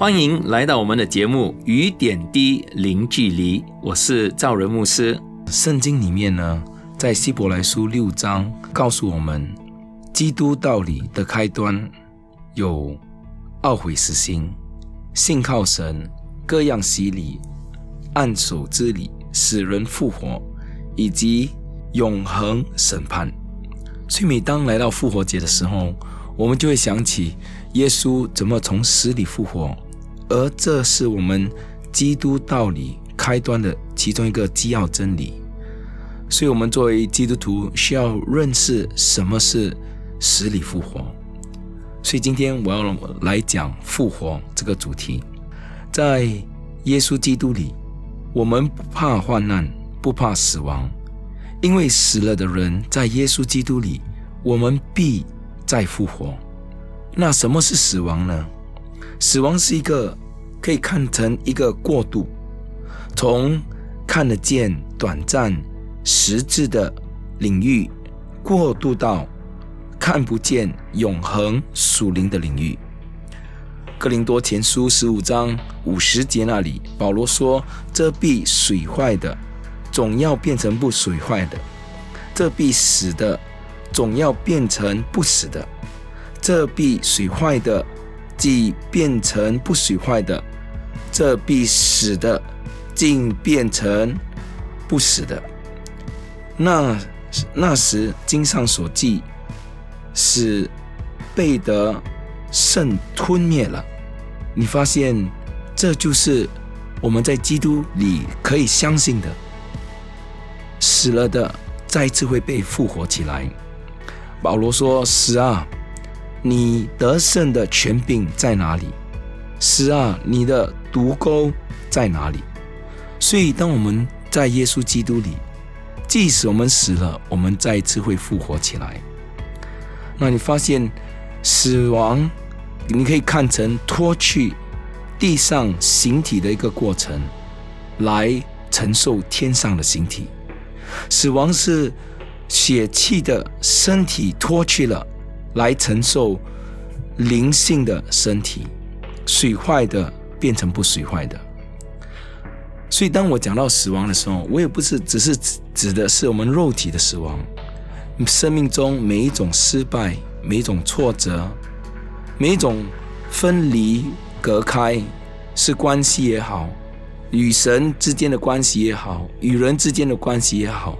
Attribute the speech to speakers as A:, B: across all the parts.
A: 欢迎来到我们的节目《雨点滴零距离》，我是赵仁牧师。圣经里面呢，在希伯来书六章告诉我们，基督道理的开端有懊悔死心、信靠神、各样洗礼、按手之礼。使人复活，以及永恒审判。所以，每当来到复活节的时候，我们就会想起耶稣怎么从死里复活，而这是我们基督道理开端的其中一个基要真理。所以，我们作为基督徒，需要认识什么是死里复活。所以，今天我要来讲复活这个主题，在耶稣基督里。我们不怕患难，不怕死亡，因为死了的人在耶稣基督里，我们必再复活。那什么是死亡呢？死亡是一个可以看成一个过渡，从看得见、短暂、实质的领域，过渡到看不见、永恒、属灵的领域。哥林多前书十五章五十节那里，保罗说：“这必水坏的，总要变成不水坏的；这必死的，总要变成不死的；这必水坏的，即变成不水坏的；这必死的，竟变成不死的。”那那时经上所记，使贝德。圣吞灭了，你发现这就是我们在基督里可以相信的，死了的再次会被复活起来。保罗说：“死啊，你得胜的权柄在哪里？死啊，你的毒钩在哪里？”所以，当我们在耶稣基督里，即使我们死了，我们再一次会复活起来。那你发现死亡？你可以看成脱去地上形体的一个过程，来承受天上的形体。死亡是血气的身体脱去了，来承受灵性的身体，水坏的变成不水坏的。所以，当我讲到死亡的时候，我也不是只是指的是我们肉体的死亡，生命中每一种失败，每一种挫折。每一种分离、隔开，是关系也好，与神之间的关系也好，与人之间的关系也好，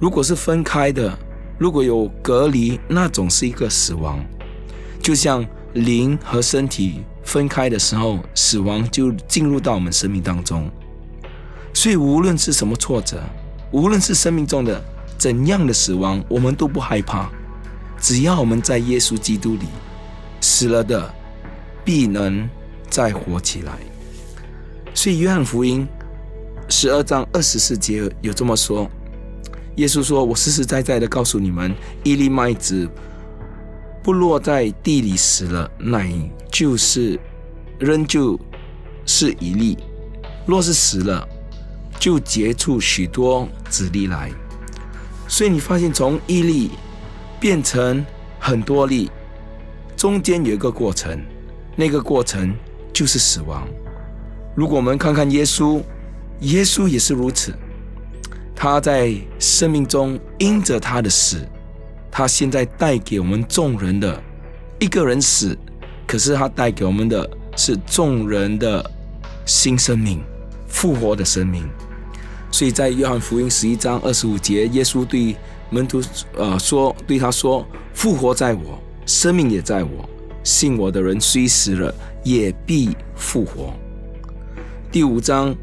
A: 如果是分开的，如果有隔离，那总是一个死亡。就像灵和身体分开的时候，死亡就进入到我们生命当中。所以，无论是什么挫折，无论是生命中的怎样的死亡，我们都不害怕，只要我们在耶稣基督里。死了的必能再活起来，所以约翰福音十二章二十四节有这么说：耶稣说：“我实实在在的告诉你们，一粒麦子不落在地里死了，乃就是仍旧是一粒；若是死了，就结出许多子粒来。所以你发现，从一粒变成很多粒。”中间有一个过程，那个过程就是死亡。如果我们看看耶稣，耶稣也是如此。他在生命中因着他的死，他现在带给我们众人的一个人死，可是他带给我们的是众人的新生命、复活的生命。所以在约翰福音十一章二十五节，耶稣对门徒呃说：“对他说，复活在我。”生命也在我，信我的人虽死了，也必复活。第五章，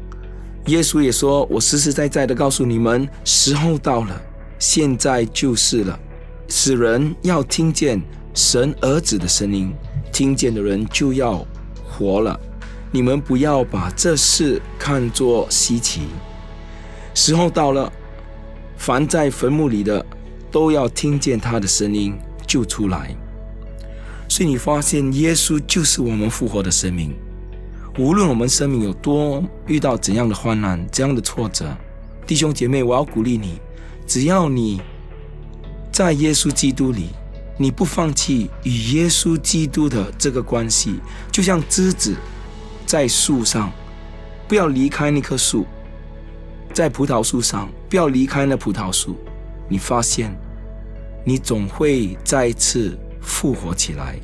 A: 耶稣也说：“我实实在在的告诉你们，时候到了，现在就是了。死人要听见神儿子的声音，听见的人就要活了。你们不要把这事看作稀奇。时候到了，凡在坟墓里的都要听见他的声音，就出来。所以你发现，耶稣就是我们复活的生命。无论我们生命有多遇到怎样的患难、怎样的挫折，弟兄姐妹，我要鼓励你：只要你在耶稣基督里，你不放弃与耶稣基督的这个关系，就像枝子在树上，不要离开那棵树；在葡萄树上，不要离开那葡萄树。你发现，你总会再次复活起来。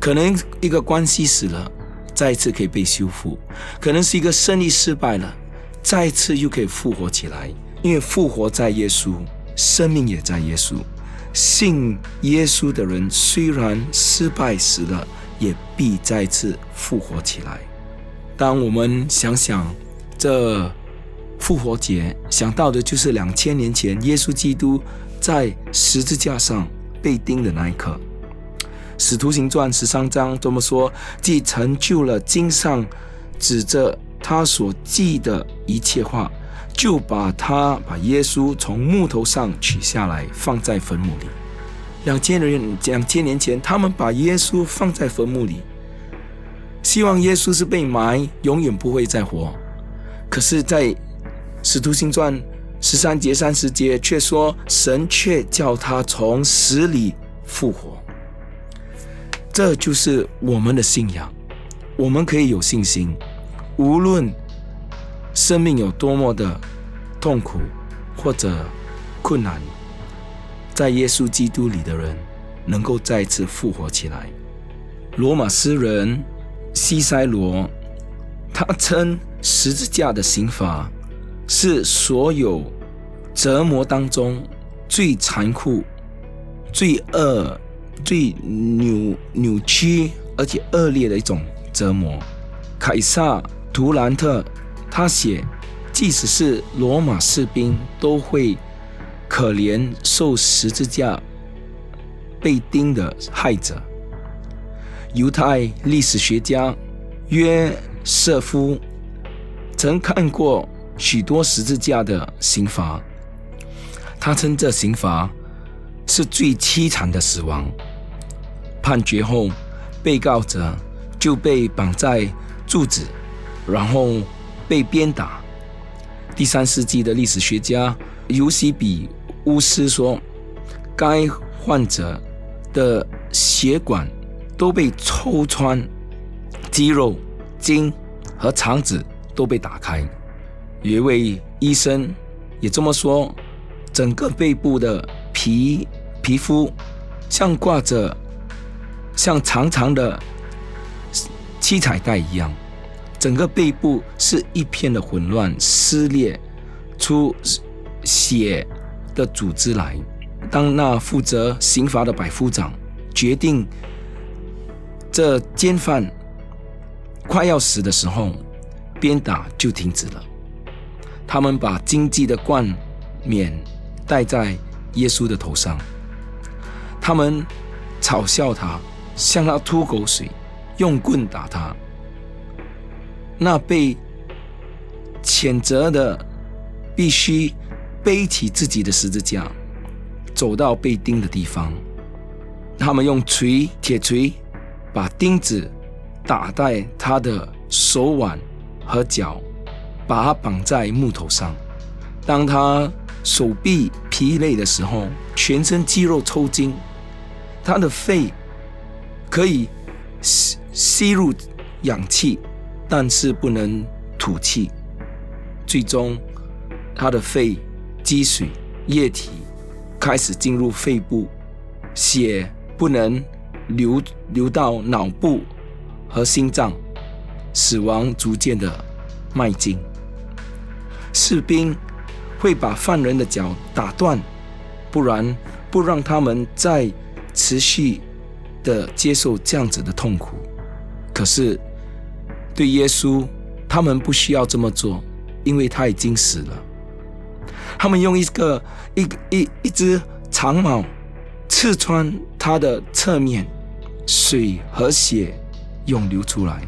A: 可能一个关系死了，再次可以被修复；可能是一个生意失败了，再次又可以复活起来。因为复活在耶稣，生命也在耶稣。信耶稣的人，虽然失败死了，也必再次复活起来。当我们想想这复活节，想到的就是两千年前耶稣基督在十字架上被钉的那一刻。使徒行传十三章这么说：既成就了经上指着他所记的一切话。就把他把耶稣从木头上取下来，放在坟墓里。两千人两千年前，他们把耶稣放在坟墓里，希望耶稣是被埋，永远不会再活。可是，在使徒行传十三节三十节却说，神却叫他从死里复活。这就是我们的信仰，我们可以有信心，无论。生命有多么的痛苦或者困难，在耶稣基督里的人能够再次复活起来。罗马诗人西塞罗，他称十字架的刑罚是所有折磨当中最残酷、最恶、最扭扭曲而且恶劣的一种折磨。凯撒·图兰特。他写，即使是罗马士兵，都会可怜受十字架被钉的害者。犹太历史学家约瑟夫曾看过许多十字架的刑罚，他称这刑罚是最凄惨的死亡。判决后，被告者就被绑在柱子，然后。被鞭打。第三世纪的历史学家尤西比乌斯说，该患者的血管都被抽穿，肌肉、筋和肠子都被打开。有一位医生也这么说，整个背部的皮皮肤像挂着像长长的七彩带一样。整个背部是一片的混乱，撕裂出血的组织来。当那负责刑罚的百夫长决定这奸犯快要死的时候，鞭打就停止了。他们把荆棘的冠冕戴在耶稣的头上，他们嘲笑他，向他吐口水，用棍打他。那被谴责的必须背起自己的十字架，走到被钉的地方。他们用锤、铁锤把钉子打在他的手腕和脚，把他绑在木头上。当他手臂疲累的时候，全身肌肉抽筋，他的肺可以吸吸入氧气。但是不能吐气，最终他的肺积水液体开始进入肺部，血不能流流到脑部和心脏，死亡逐渐的迈进。士兵会把犯人的脚打断，不然不让他们再持续的接受这样子的痛苦。可是。对耶稣，他们不需要这么做，因为他已经死了。他们用一个一一一只长矛刺穿他的侧面，水和血涌流出来。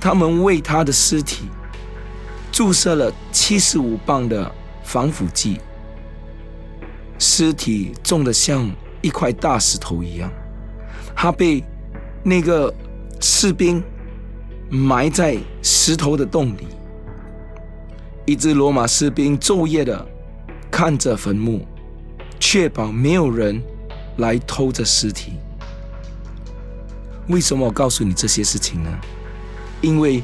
A: 他们为他的尸体注射了七十五磅的防腐剂，尸体重得像一块大石头一样。他被那个士兵埋在石头的洞里，一只罗马士兵昼夜的看着坟墓，确保没有人来偷这尸体。为什么我告诉你这些事情呢？因为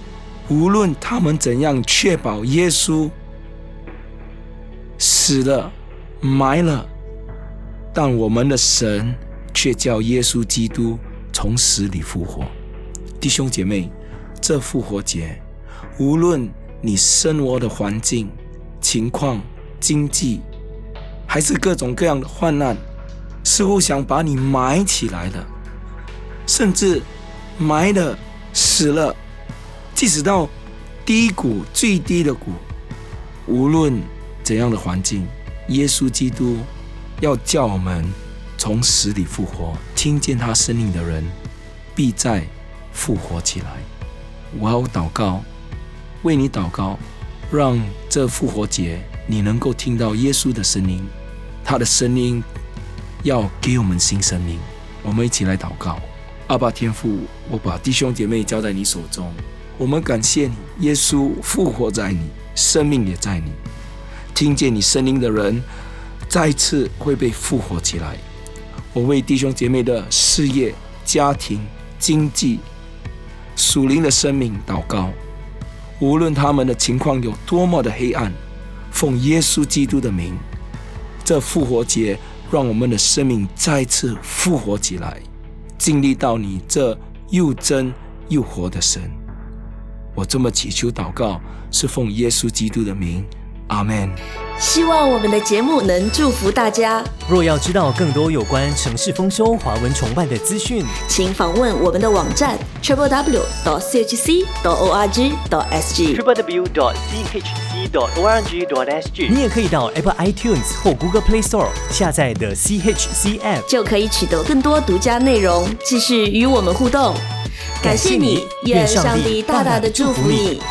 A: 无论他们怎样确保耶稣死了、埋了，但我们的神却叫耶稣基督从死里复活。弟兄姐妹，这复活节，无论你生活的环境、情况、经济，还是各种各样的患难，似乎想把你埋起来了。甚至埋了、死了，即使到低谷、最低的谷，无论怎样的环境，耶稣基督要叫我们从死里复活。听见他声音的人，必再复活起来。我要祷告，为你祷告，让这复活节你能够听到耶稣的声音，他的声音要给我们新生命。我们一起来祷告。阿爸天父，我把弟兄姐妹交在你手中。我们感谢你，耶稣复活在你，生命也在你。听见你声音的人，再次会被复活起来。我为弟兄姐妹的事业、家庭、经济、属灵的生命祷告。无论他们的情况有多么的黑暗，奉耶稣基督的名，这复活节让我们的生命再次复活起来。经历到你这又真又活的神，我这么祈求祷告，是奉耶稣基督的名，阿门。
B: 希望我们的节目能祝福大家。
C: 若要知道更多有关城市丰收、华文崇拜的资讯，
B: 请访问我们的网站 triple w dot chc dot org dot sg。
C: www.chc.org.sg。你也可以到 Apple iTunes 或 Google Play Store 下载的 CHC App。
B: 就可以取得更多独家内容，继续与我们互动。感谢你，愿上帝大大的祝福你。